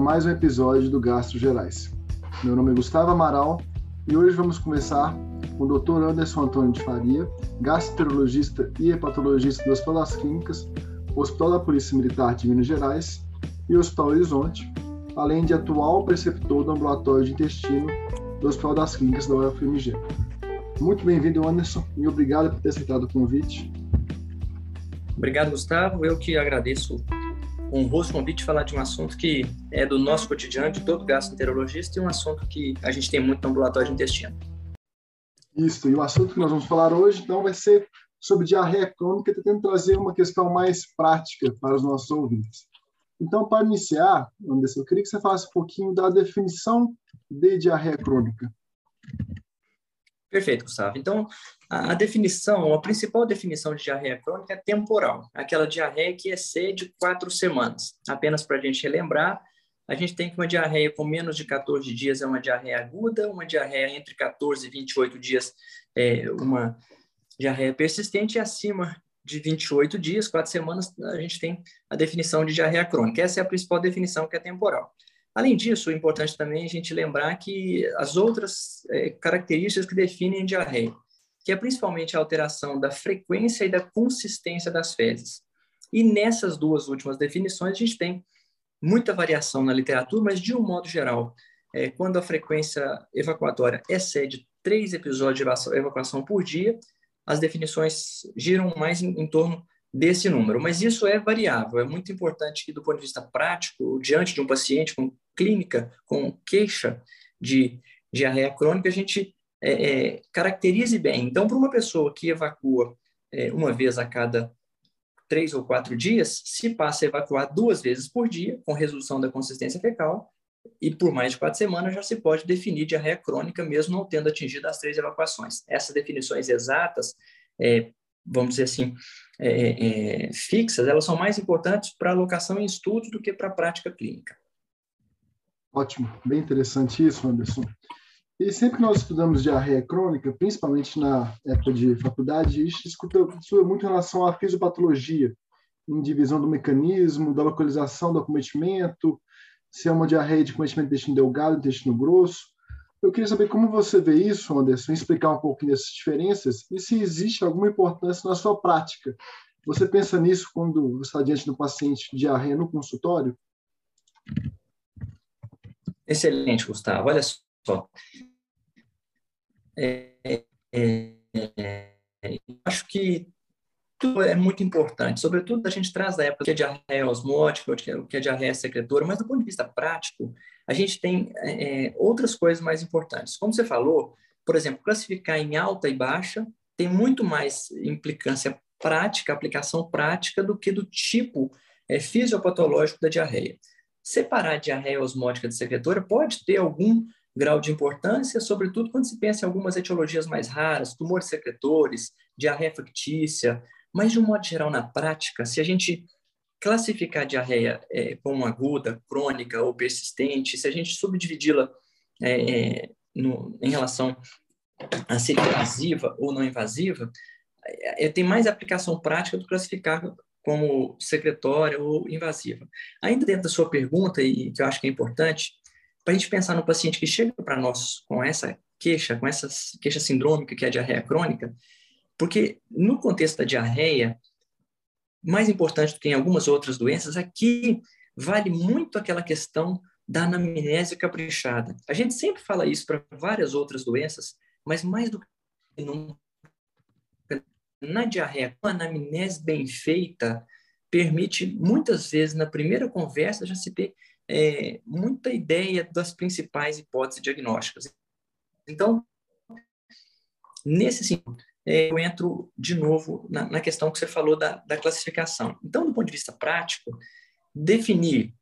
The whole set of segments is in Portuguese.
mais um episódio do Gastro Gerais. Meu nome é Gustavo Amaral e hoje vamos começar com o Dr. Anderson Antônio de Faria, gastroenterologista e hepatologista do Hospital das Clínicas, Hospital da Polícia Militar de Minas Gerais e Hospital Horizonte, além de atual preceptor do ambulatório de intestino do Hospital das Clínicas da UFMG. Muito bem-vindo, Anderson, e obrigado por ter aceitado o convite. Obrigado, Gustavo. Eu que agradeço o honroso convite de falar de um assunto que é do nosso cotidiano, de todo gastroenterologista, e um assunto que a gente tem muito no ambulatório de intestino. Isso, e o assunto que nós vamos falar hoje, então, vai ser sobre diarreia crônica, tentando trazer uma questão mais prática para os nossos ouvintes. Então, para iniciar, Anderson, eu queria que você falasse um pouquinho da definição de diarreia crônica. Perfeito, Gustavo. Então, a, definição, a principal definição de diarreia crônica é temporal, aquela diarreia que excede quatro semanas. Apenas para a gente relembrar, a gente tem que uma diarreia com menos de 14 dias é uma diarreia aguda, uma diarreia entre 14 e 28 dias é uma diarreia persistente, e acima de 28 dias, quatro semanas, a gente tem a definição de diarreia crônica. Essa é a principal definição, que é temporal. Além disso, é importante também a gente lembrar que as outras é, características que definem diarreia, que é principalmente a alteração da frequência e da consistência das fezes. E nessas duas últimas definições, a gente tem muita variação na literatura, mas de um modo geral, é, quando a frequência evacuatória excede três episódios de evacuação por dia, as definições giram mais em, em torno desse número. Mas isso é variável. É muito importante que, do ponto de vista prático, diante de um paciente com clínica, com queixa de diarreia crônica, a gente é, é, caracterize bem. Então, para uma pessoa que evacua é, uma vez a cada três ou quatro dias, se passa a evacuar duas vezes por dia, com resolução da consistência fecal, e por mais de quatro semanas já se pode definir diarreia crônica, mesmo não tendo atingido as três evacuações. Essas definições exatas, é, vamos dizer assim, é, é, fixas, elas são mais importantes para alocação em estudos do que para a prática clínica. Ótimo, bem interessante isso, Anderson. E sempre que nós estudamos diarreia crônica, principalmente na época de faculdade, a gente estuda muito em relação à fisiopatologia, em divisão do mecanismo, da localização do acometimento, se é uma diarreia de cometimento do intestino delgado, intestino grosso. Eu queria saber como você vê isso, Anderson, explicar um pouquinho dessas diferenças e se existe alguma importância na sua prática. Você pensa nisso quando você está diante do paciente de diarreia no consultório? Excelente, Gustavo. Olha só. É, é, é, acho que tudo é muito importante, sobretudo a gente traz da época que é diarreia osmótica, o que é diarreia secretora, mas do ponto de vista prático, a gente tem é, outras coisas mais importantes. Como você falou, por exemplo, classificar em alta e baixa tem muito mais implicância prática, aplicação prática, do que do tipo é, fisiopatológico da diarreia. Separar diarreia osmótica de secretora pode ter algum grau de importância, sobretudo quando se pensa em algumas etiologias mais raras, tumores secretores, diarreia factícia, mas de um modo geral, na prática, se a gente classificar a diarreia é, como aguda, crônica ou persistente, se a gente subdividi-la é, é em relação a ser invasiva ou não invasiva, é, tem mais aplicação prática do que classificar como secretória ou invasiva. Ainda dentro da sua pergunta, e que eu acho que é importante, para a gente pensar no paciente que chega para nós com essa queixa, com essa queixa sindrômica, que é a diarreia crônica, porque no contexto da diarreia, mais importante do que em algumas outras doenças, aqui vale muito aquela questão da anamnese caprichada. A gente sempre fala isso para várias outras doenças, mas mais do que nunca na diarreia, uma anamnese bem feita permite, muitas vezes, na primeira conversa, já se ter é, muita ideia das principais hipóteses diagnósticas. Então, nesse sentido, é, eu entro de novo na, na questão que você falou da, da, classificação. Então, do ponto de vista prático, definir,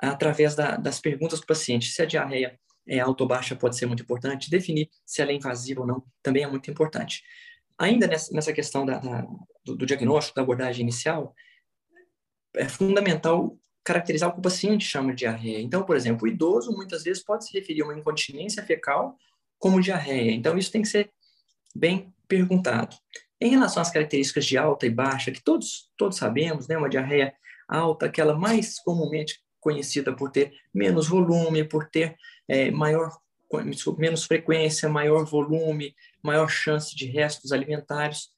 através da, das perguntas do paciente, se a diarreia é alta ou baixa pode ser muito importante, definir se ela é invasiva ou não também é muito importante. Ainda nessa, nessa questão da, do, do, diagnóstico, da abordagem inicial, é fundamental caracterizar o que o paciente chama de diarreia. Então, por exemplo, o idoso muitas vezes pode se referir a uma incontinência fecal como diarreia. Então, isso tem que ser bem perguntado. Em relação às características de alta e baixa, que todos, todos sabemos, né, uma diarreia alta, aquela mais comumente conhecida por ter menos volume, por ter é, maior, menos frequência, maior volume, maior chance de restos alimentares,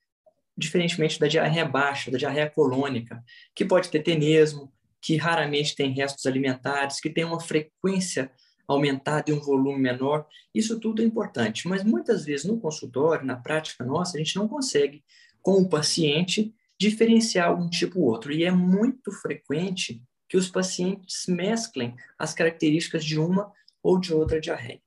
diferentemente da diarreia baixa, da diarreia colônica, que pode ter tenesmo, que raramente tem restos alimentares, que tem uma frequência aumentada e um volume menor. Isso tudo é importante, mas muitas vezes no consultório, na prática nossa, a gente não consegue, com o paciente, diferenciar um tipo ou outro. E é muito frequente que os pacientes mesclem as características de uma ou de outra diarreia.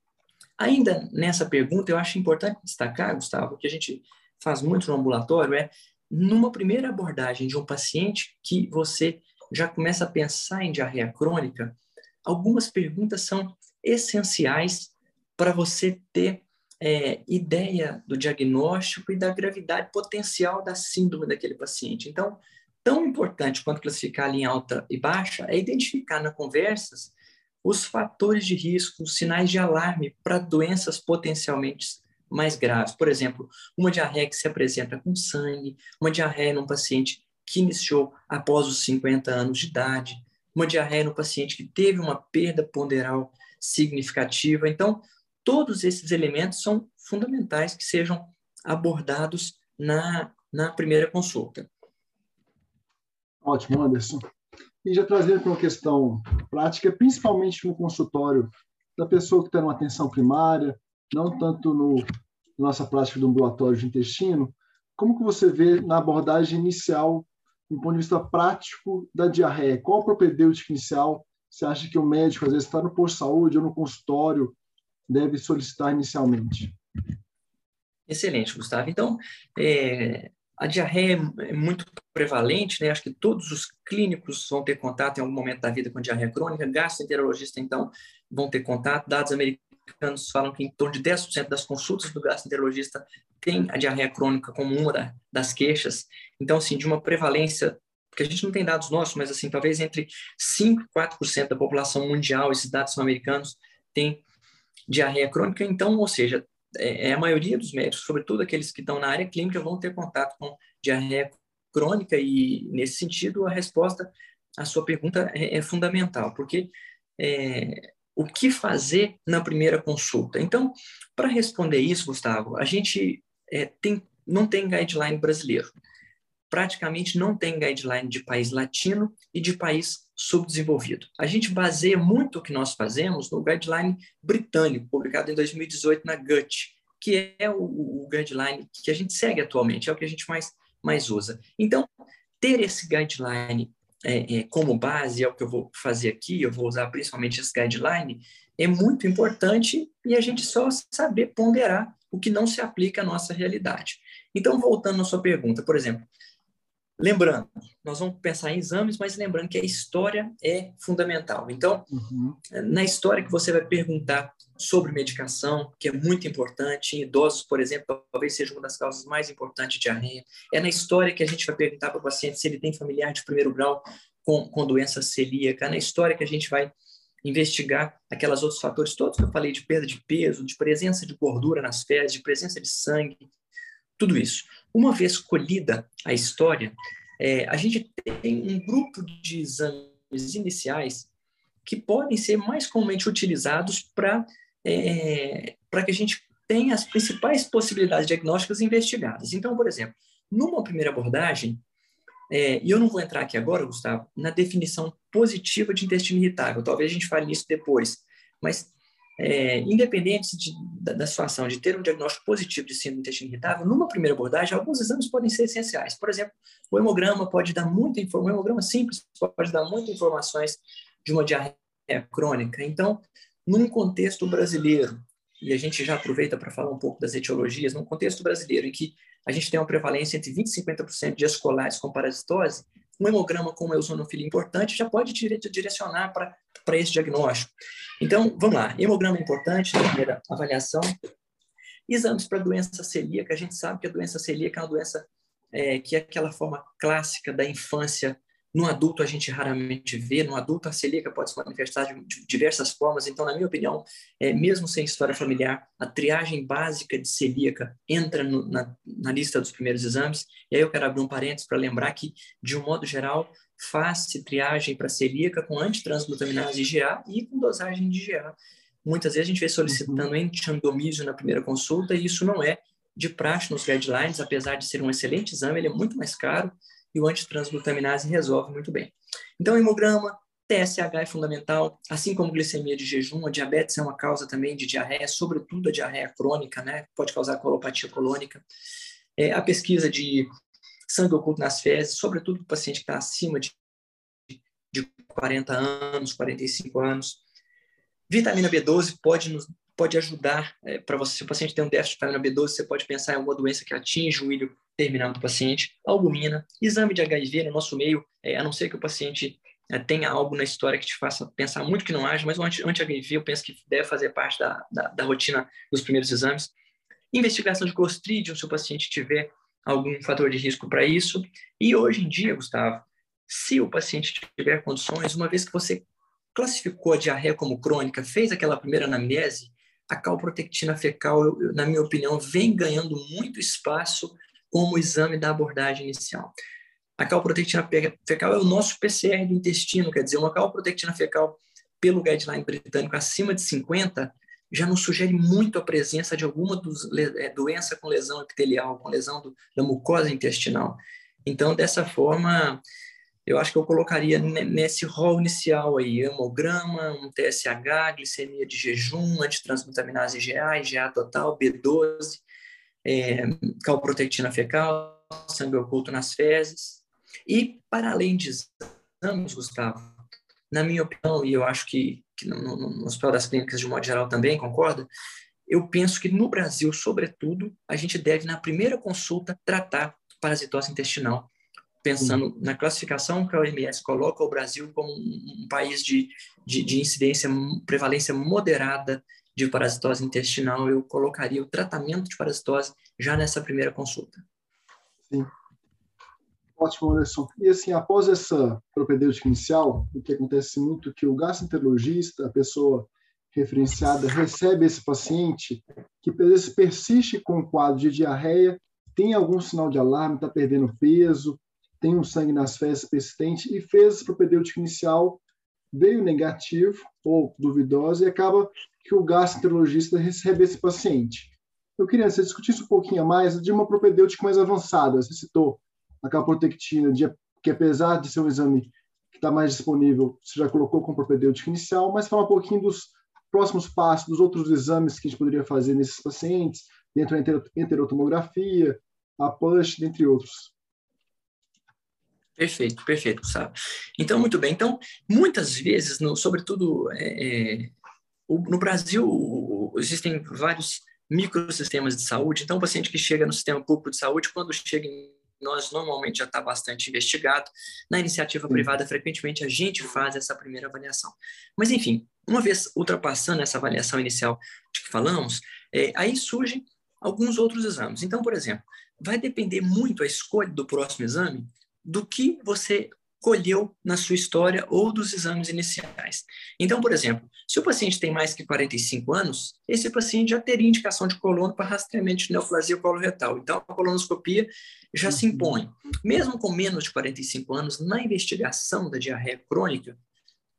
Ainda nessa pergunta, eu acho importante destacar, Gustavo, que a gente faz muito no ambulatório, é numa primeira abordagem de um paciente que você já começa a pensar em diarreia crônica, algumas perguntas são essenciais para você ter é, ideia do diagnóstico e da gravidade potencial da síndrome daquele paciente. Então, tão importante quanto classificar em alta e baixa é identificar nas conversas os fatores de risco, os sinais de alarme para doenças potencialmente mais graves. Por exemplo, uma diarreia que se apresenta com sangue, uma diarreia num paciente que iniciou após os 50 anos de idade, uma diarreia no paciente que teve uma perda ponderal significativa. Então, todos esses elementos são fundamentais que sejam abordados na, na primeira consulta. Ótimo, Anderson. E já trazendo para uma questão prática, principalmente no consultório da pessoa que está numa atenção primária, não tanto no nossa prática do ambulatório de intestino, como que você vê na abordagem inicial do ponto de vista prático da diarreia? Qual a propedêutica inicial você acha que o médico, às vezes, está no posto de saúde ou no consultório, deve solicitar inicialmente? Excelente, Gustavo. Então, é, a diarreia é muito prevalente, né? Acho que todos os clínicos vão ter contato em algum momento da vida com diarreia crônica. Gastroenterologista, então, vão ter contato. Dados americanos falam que em torno de 10% das consultas do gastroenterologista tem a diarreia crônica como uma das queixas. Então, assim, de uma prevalência, porque a gente não tem dados nossos, mas assim, talvez entre 5 e 4% da população mundial, esses dados são americanos, tem diarreia crônica. Então, ou seja, é, é, a maioria dos médicos, sobretudo aqueles que estão na área clínica, vão ter contato com diarreia crônica e, nesse sentido, a resposta à sua pergunta é, é fundamental, porque é, o que fazer na primeira consulta? Então, para responder isso, Gustavo, a gente é, tem, não tem guideline brasileiro. Praticamente não tem guideline de país latino e de país subdesenvolvido. A gente baseia muito o que nós fazemos no guideline britânico, publicado em 2018 na GUT, que é o, o guideline que a gente segue atualmente, é o que a gente mais, mais usa. Então, ter esse guideline é, é, como base, é o que eu vou fazer aqui, eu vou usar principalmente esse guideline, é muito importante e a gente só saber ponderar o que não se aplica à nossa realidade. Então, voltando à sua pergunta, por exemplo, lembrando, nós vamos pensar em exames, mas lembrando que a história é fundamental. Então, uhum. na história que você vai perguntar sobre medicação, que é muito importante, em idosos, por exemplo, talvez seja uma das causas mais importantes de diarreia, é na história que a gente vai perguntar para o paciente se ele tem familiar de primeiro grau com, com doença celíaca, é na história que a gente vai investigar aquelas outros fatores todos que eu falei de perda de peso, de presença de gordura nas fezes, de presença de sangue, tudo isso. Uma vez colhida a história, é, a gente tem um grupo de exames iniciais que podem ser mais comumente utilizados para é, para que a gente tenha as principais possibilidades diagnósticas investigadas. Então, por exemplo, numa primeira abordagem, é, e eu não vou entrar aqui agora, Gustavo, na definição positiva de intestino irritável, talvez a gente fale nisso depois, mas é, independente de, da, da, situação de ter um diagnóstico positivo de síndrome do intestino irritável, numa primeira abordagem, alguns exames podem ser essenciais. Por exemplo, o hemograma pode dar muita informação, o hemograma simples pode dar muitas informações de uma diarreia crônica. Então, num contexto brasileiro, e a gente já aproveita para falar um pouco das etiologias, num contexto brasileiro em que a gente tem uma prevalência entre 20% e 50% de escolares com parasitose, um hemograma com uma eosinofilia importante já pode direcionar para esse diagnóstico. Então, vamos lá. Hemograma importante na primeira avaliação. Exames para doença celíaca. A gente sabe que a doença celíaca é uma doença é, que é aquela forma clássica da infância No adulto, a gente raramente vê. No adulto, a celíaca pode se manifestar de diversas formas. Então, na minha opinião, é, mesmo sem história familiar, a triagem básica de celíaca entra no, na, na, lista dos primeiros exames. E aí eu quero abrir um parênteses para lembrar que, de um modo geral, faz-se triagem para celíaca com antitransglutaminase IgA e com dosagem de IgA. Muitas vezes a gente vê solicitando uhum. na primeira consulta e isso não é de praxe nos guidelines, apesar de ser um excelente exame, ele é muito mais caro e o antitransglutaminase resolve muito bem. Então, hemograma, TSH é fundamental, assim como glicemia de jejum, a diabetes é uma causa também de diarreia, sobretudo a diarreia crônica, né? Pode causar colopatia colônica. É, a pesquisa de sangue oculto nas fezes, sobretudo para o paciente que está acima de, de 40 anos, 45 anos. Vitamina B12 pode nos pode ajudar é, para você. Se o paciente tem um déficit de vitamina B12, você pode pensar em uma doença que atinge o ilho terminal do paciente. Albumina, exame de HIV no nosso meio, é, a não ser que o paciente é, tenha algo na história que te faça pensar muito que não haja, mas o anti-HIV eu penso que deve fazer parte da, da, da rotina dos primeiros exames. Investigação de Clostridium, se o paciente tiver algum fator de risco para isso. E hoje em dia, Gustavo, se o paciente tiver condições, uma vez que você classificou a diarreia como crônica, fez aquela primeira anamnese, a calprotectina fecal, eu, na minha opinião, vem ganhando muito espaço como exame da abordagem inicial. A calprotectina fecal é o nosso PCR do intestino, quer dizer, uma calprotectina fecal pelo guideline britânico acima de 50 já nos sugere muito a presença de alguma dos, é, doença com lesão epitelial, com lesão do, da mucosa intestinal. Então, dessa forma, eu acho que eu colocaria nesse rol inicial aí, hemograma, um TSH, glicemia de jejum, antitransglutaminase IgA, IgA total, B12, é, calprotectina fecal, sangue oculto nas fezes. E, para além de exames, Gustavo, na minha opinião, e eu acho que, que no, no, no Hospital das Clínicas, de modo geral, também concorda, eu penso que no Brasil, sobretudo, a gente deve, na primeira consulta, tratar parasitose intestinal pensando na classificação que a OMS coloca o Brasil como um país de, de, de incidência, prevalência moderada de parasitose intestinal, eu colocaria o tratamento de parasitose já nessa primeira consulta. Sim. Ótimo, Anderson. E assim, após essa propedêutica inicial, o que acontece muito é que o gastroenterologista, a pessoa referenciada, recebe esse paciente que persiste com o quadro de diarreia, tem algum sinal de alarme, está perdendo peso, tem um sangue nas fezes persistente e fez a propedêutica inicial, veio negativo ou duvidosa e acaba que o gastroenterologista recebe esse paciente. Eu queria que você discutisse um pouquinho mais de uma propedêutica mais avançada. Você citou a calprotectina, que apesar de ser um exame que está mais disponível, você já colocou com propedêutica inicial, mas fala um pouquinho dos próximos passos, dos outros exames que a gente poderia fazer nesses pacientes, dentro da enterotomografia, a PUSH, dentre outros. Perfeito, perfeito, sabe? Então, muito bem. Então, muitas vezes, no, sobretudo é, é no Brasil, existem vários microsistemas de saúde. Então, o paciente que chega no sistema público de saúde, quando chega em nós, normalmente já está bastante investigado. Na iniciativa privada, frequentemente a gente faz essa primeira avaliação. Mas, enfim, uma vez ultrapassando essa avaliação inicial de que falamos, é, aí surgem alguns outros exames. Então, por exemplo, vai depender muito a escolha do próximo exame do que você colheu na sua história ou dos exames iniciais. Então, por exemplo, se o paciente tem mais que 45 anos, esse paciente já teria indicação de colono para rastreamento de neoplasia coloretal. Então, a colonoscopia já se impõe. Mesmo com menos de 45 anos, na investigação da diarreia crônica,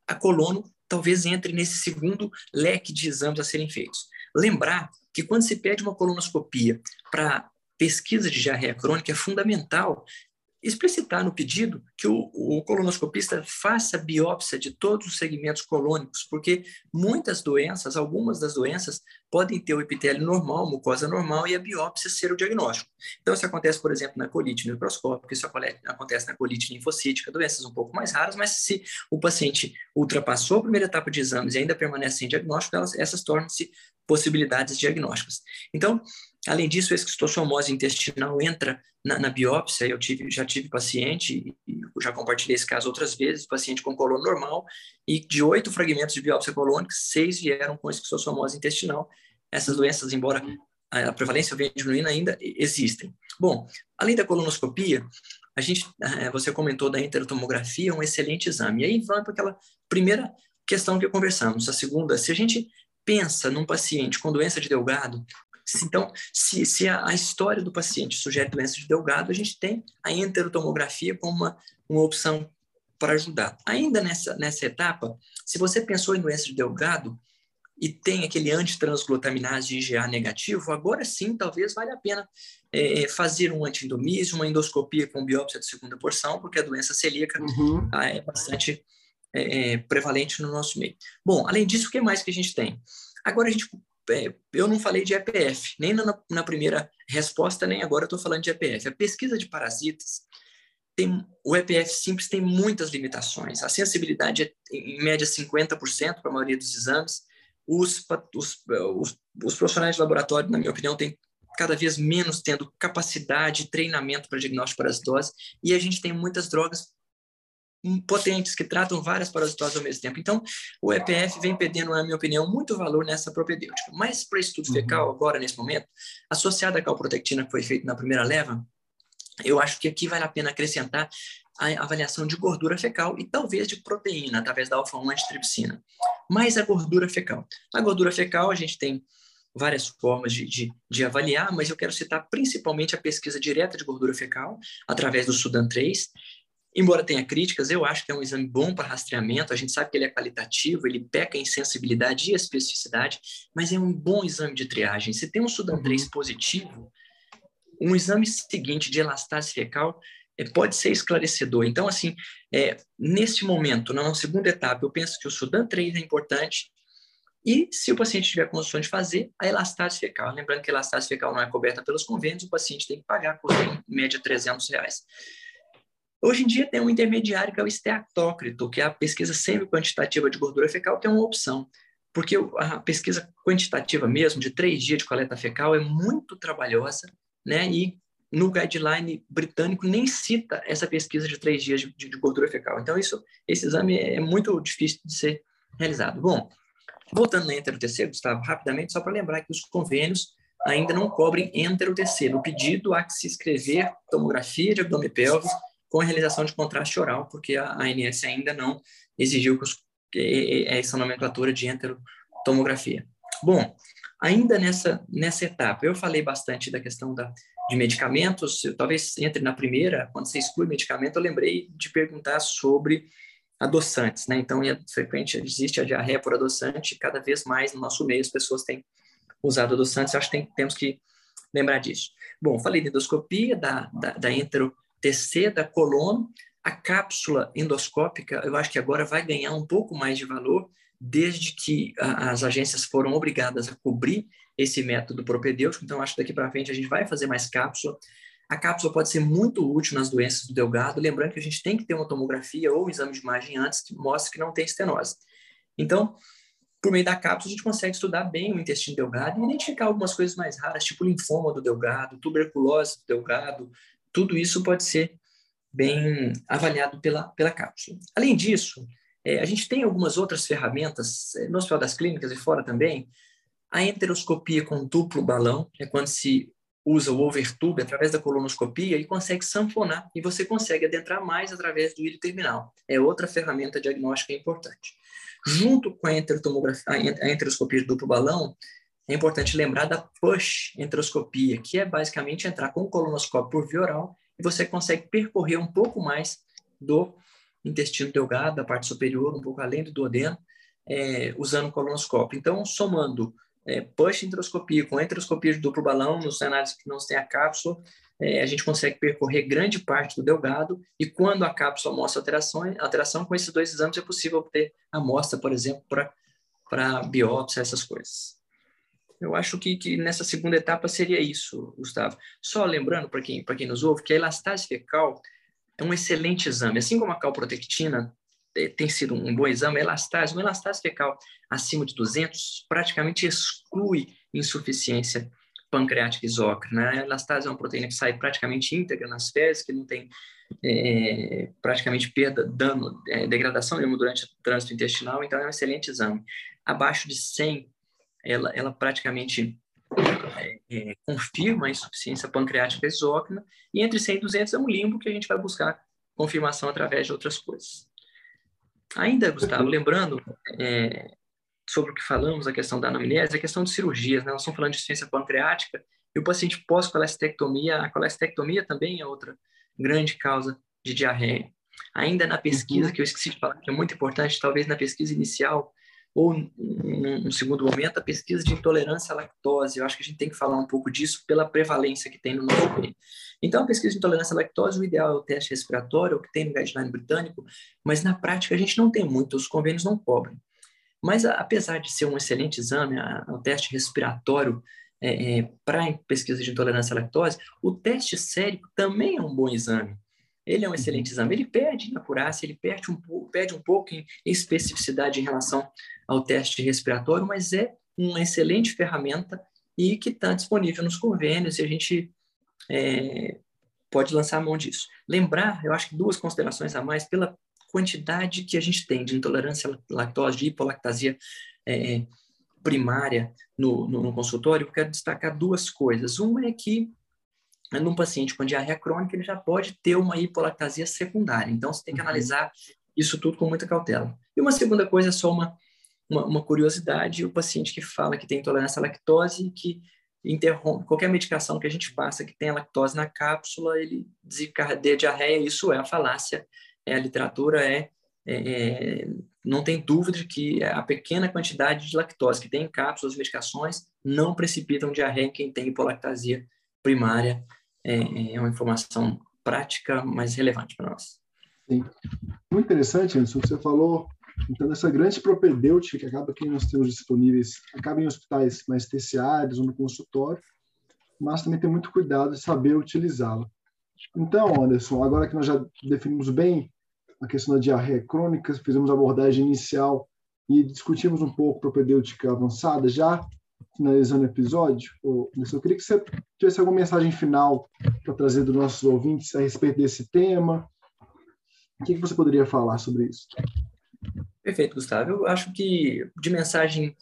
a colono talvez entre nesse segundo leque de exames a serem feitos. Lembrar que quando se pede uma colonoscopia para pesquisa de diarreia crônica, é fundamental explicitar no pedido que o, o, colonoscopista faça biópsia de todos os segmentos colônicos, porque muitas doenças, algumas das doenças, podem ter o epitélio normal, mucosa normal, e a biópsia ser o diagnóstico. Então, isso acontece, por exemplo, na colite microscópica, isso acontece na colite linfocítica, doenças um pouco mais raras, mas se o paciente ultrapassou a primeira etapa de exames e ainda permanece sem diagnóstico, elas, essas tornam-se possibilidades diagnósticas. Então, Além disso, a esquistossomose intestinal entra na, na, biópsia. Eu tive, já tive paciente, já compartilhei esse caso outras vezes, paciente com colon normal, e de oito fragmentos de biópsia colônica, seis vieram com esquistossomose intestinal. Essas doenças, embora a prevalência venha diminuindo, ainda existem. Bom, além da colonoscopia, a gente, é, você comentou da enterotomografia, um excelente exame. E aí vamos para aquela primeira questão que conversamos. A segunda, se a gente pensa num paciente com doença de Delgado, então, se, se a, a, história do paciente sugere doença de Delgado, a gente tem a enterotomografia como uma, uma opção para ajudar. Ainda nessa, nessa etapa, se você pensou em doença de Delgado e tem aquele antitransglutaminase IgA negativo, agora sim, talvez valha a pena é, fazer um antiendomísio, uma endoscopia com biópsia de segunda porção, porque a doença celíaca uhum. Ah, é bastante é, é, prevalente no nosso meio. Bom, além disso, o que mais que a gente tem? Agora a gente é, eu não falei de EPF, nem na, na primeira resposta, nem agora estou falando de EPF. A pesquisa de parasitas, tem, o EPF simples tem muitas limitações. A sensibilidade é, em média, 50% para a maioria dos exames. Os, os, os, os, profissionais de laboratório, na minha opinião, têm cada vez menos tendo capacidade, treinamento para diagnóstico de parasitose, e a gente tem muitas drogas potentes que tratam várias parasitoses ao mesmo tempo. Então, o EPF vem perdendo, na minha opinião, muito valor nessa propedêutica. Mas para estudo uhum. fecal, agora, nesse momento, associada à calprotectina que foi feita na primeira leva, eu acho que aqui vale a pena acrescentar a avaliação de gordura fecal e talvez de proteína, através da alfa-1 antitripsina. Mas a gordura fecal. A gordura fecal, a gente tem várias formas de, de, de, avaliar, mas eu quero citar principalmente a pesquisa direta de gordura fecal, através do Sudan 3, Embora tenha críticas, eu acho que é um exame bom para rastreamento. A gente sabe que ele é qualitativo, ele peca em sensibilidade e especificidade, mas é um bom exame de triagem. Se tem um Sudan 3 uhum. positivo, um exame seguinte de elastase fecal é, pode ser esclarecedor. Então, assim, é, neste momento, na segunda etapa, eu penso que o Sudan 3 é importante, e se o paciente tiver condições de fazer, a elastase fecal. Lembrando que a elastase fecal não é coberta pelos convênios, o paciente tem que pagar, por em média, 300 reais. Hoje em dia tem um intermediário que é o esteatócrito, que é a pesquisa semi-quantitativa de gordura fecal, que é uma opção. Porque a pesquisa quantitativa mesmo, de três dias de coleta fecal, é muito trabalhosa, né? E no guideline britânico nem cita essa pesquisa de três dias de, de gordura fecal. Então, isso, esse exame é muito difícil de ser realizado. Bom, voltando na enter-UTC, Gustavo, rapidamente, só para lembrar que os convênios ainda não cobrem enter-UTC. No pedido, há que se escrever tomografia de abdômen pélvico com a realização de contraste oral, porque a ANS ainda não exigiu essa nomenclatura de enterotomografia. Bom, ainda nessa, nessa etapa, eu falei bastante da questão da, de medicamentos, eu, talvez entre na primeira, quando você exclui medicamento, eu lembrei de perguntar sobre adoçantes, né? Então, é frequente, existe a diarreia por adoçante, cada vez mais no nosso meio as pessoas têm usado adoçantes, eu acho que tem, temos que lembrar disso. Bom, falei de endoscopia, da, da, da entero TC da colono, a cápsula endoscópica, eu acho que agora vai ganhar um pouco mais de valor, desde que a, as agências foram obrigadas a cobrir esse método propedêutico. Então, acho que daqui para frente a gente vai fazer mais cápsula. A cápsula pode ser muito útil nas doenças do delgado, lembrando que a gente tem que ter uma tomografia ou um exame de imagem antes que mostre que não tem estenose. Então, por meio da cápsula, a gente consegue estudar bem o intestino delgado e identificar algumas coisas mais raras, tipo linfoma do delgado, tuberculose do delgado, tudo isso pode ser bem avaliado pela, pela cápsula. Além disso, é, a gente tem algumas outras ferramentas, é, no Hospital das Clínicas e fora também, a enteroscopia com duplo balão, é quando se usa o overtube através da colonoscopia e consegue sanfonar, e você consegue adentrar mais através do íleo terminal. É outra ferramenta diagnóstica importante. Junto com a, a enteroscopia de duplo balão, é importante lembrar da push enteroscopia, que é basicamente entrar com o colonoscópio por via oral e você consegue percorrer um pouco mais do intestino delgado, da parte superior, um pouco além do duodeno, é, usando o colonoscópio. Então, somando é, push enteroscopia com enteroscopia de duplo balão, nos cenários que não tem a cápsula, é, a gente consegue percorrer grande parte do delgado e quando a cápsula mostra alteração, alteração com esses dois exames é possível obter amostra, por exemplo, para biópsia, essas coisas. Eu acho que, que nessa segunda etapa seria isso, Gustavo. Só lembrando para quem, quem nos ouve que a elastase fecal é um excelente exame. Assim como a calprotectina é, tem sido um bom exame, a elastase, uma elastase fecal acima de 200 praticamente exclui insuficiência pancreática exócrina. Né? A elastase é uma proteína que sai praticamente íntegra nas fezes, que não tem é, praticamente perda, dano, é, degradação nenhuma durante o trânsito intestinal, então é um excelente exame. Abaixo de 100 ela, ela praticamente é, é, confirma a insuficiência pancreática exócrina, e entre 100 e 200 é um limbo que a gente vai buscar confirmação através de outras coisas. Ainda, Gustavo, lembrando é, sobre o que falamos, a questão da anamnese, a questão de cirurgias, né? nós estamos falando de insuficiência pancreática, e o paciente pós-colestectomia, a colestectomia também é outra grande causa de diarreia. Ainda na pesquisa, uhum. que eu esqueci de falar, que é muito importante, talvez na pesquisa inicial, ou num segundo momento, a pesquisa de intolerância à lactose. Eu acho que a gente tem que falar um pouco disso pela prevalência que tem no nosso meio. Então, a pesquisa de intolerância à lactose, o ideal é o teste respiratório, o que tem no guideline britânico, mas na prática a gente não tem muito, os convênios não cobrem. Mas, apesar de ser um excelente exame, o teste respiratório é, é, para pesquisa de intolerância à lactose, o teste sérico também é um bom exame. Ele é um excelente uhum. exame. Ele perde em acurácia, ele perde um, perde um pouco em especificidade em relação ao teste respiratório, mas é uma excelente ferramenta e que está disponível nos convênios e a gente é, pode lançar a mão disso. Lembrar, eu acho que duas considerações a mais, pela quantidade que a gente tem de intolerância à lactose, de hipolactasia é, primária no, no, no, consultório, eu quero destacar duas coisas. Uma é que num paciente com diarreia crônica, ele já pode ter uma hipolactasia secundária. Então, você tem que uhum. analisar isso tudo com muita cautela. E uma segunda coisa é só uma uma, uma curiosidade, o paciente que fala que tem intolerância à lactose e que interrompe qualquer medicação que a gente passa que tenha lactose na cápsula, ele desencadeia diarreia, isso é a falácia. É, a literatura é, é, é, não tem dúvida de que a pequena quantidade de lactose que tem em cápsulas, medicações, não precipitam diarreia em quem tem hipolactasia primária. É, é uma informação prática, mas relevante para nós. Sim. Muito interessante, Anderson, você falou então, essa grande propedêutica que acaba que nós temos disponíveis, acaba em hospitais mais terciários ou no consultório, mas também tem muito cuidado de saber utilizá-la. Então, Anderson, agora que nós já definimos bem a questão da diarreia crônica, fizemos a abordagem inicial e discutimos um pouco propedêutica avançada, já finalizando o episódio, Anderson, eu queria que você tivesse alguma mensagem final para trazer dos nossos ouvintes a respeito desse tema. O que, que você poderia falar sobre isso? Perfeito, Gustavo. Eu acho que de mensagem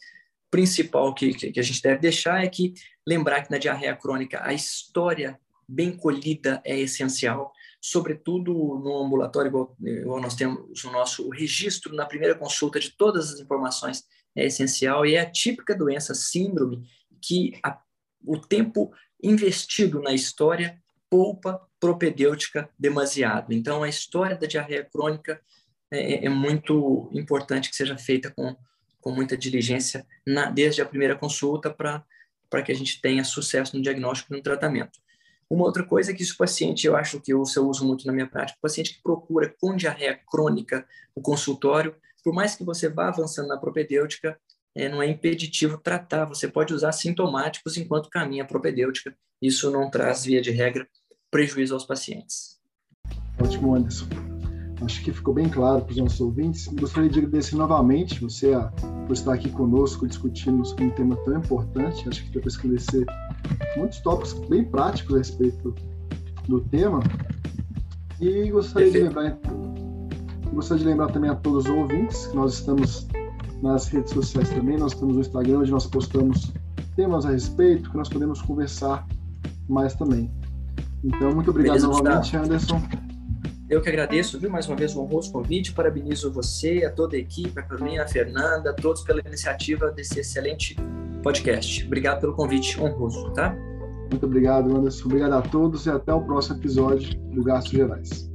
principal que, que, a gente deve deixar é que lembrar que na diarreia crônica a história bem colhida é essencial, sobretudo no ambulatório, igual, igual nós temos o nosso registro na primeira consulta de todas as informações é essencial e é a típica doença síndrome que a, o tempo investido na história poupa propedêutica demasiado. Então, a história da diarreia crônica é, é, é muito importante que seja feita com, com muita diligência na, desde a primeira consulta para que a gente tenha sucesso no diagnóstico e no tratamento. Uma outra coisa é que se o paciente, eu acho que eu, eu uso muito na minha prática, o paciente que procura com diarreia crônica o consultório, por mais que você vá avançando na propedêutica, é, não é impeditivo tratar, você pode usar sintomáticos enquanto caminha a propedêutica, isso não traz, via de regra, prejuízo aos pacientes. Ótimo, Anderson. Acho que ficou bem claro para os nossos ouvintes. Gostaria de agradecer novamente você a, por estar aqui conosco discutindo sobre um tema tão importante. Acho que deu para esclarecer muitos tópicos bem práticos a respeito do, tema. E gostaria de lembrar, gostaria de lembrar também a todos os ouvintes que nós estamos nas redes sociais também. Nós estamos no Instagram, onde nós postamos temas a respeito que nós podemos conversar mais também. Então, muito obrigado Beleza, novamente, Anderson. Eu que agradeço, viu, mais uma vez o honroso convite, parabenizo você, a toda a equipe, a Carolina, a Fernanda, a todos pela iniciativa desse excelente podcast. Obrigado pelo convite honroso, tá? Muito obrigado, Anderson. Obrigado a todos e até o próximo episódio do Gastos Gerais.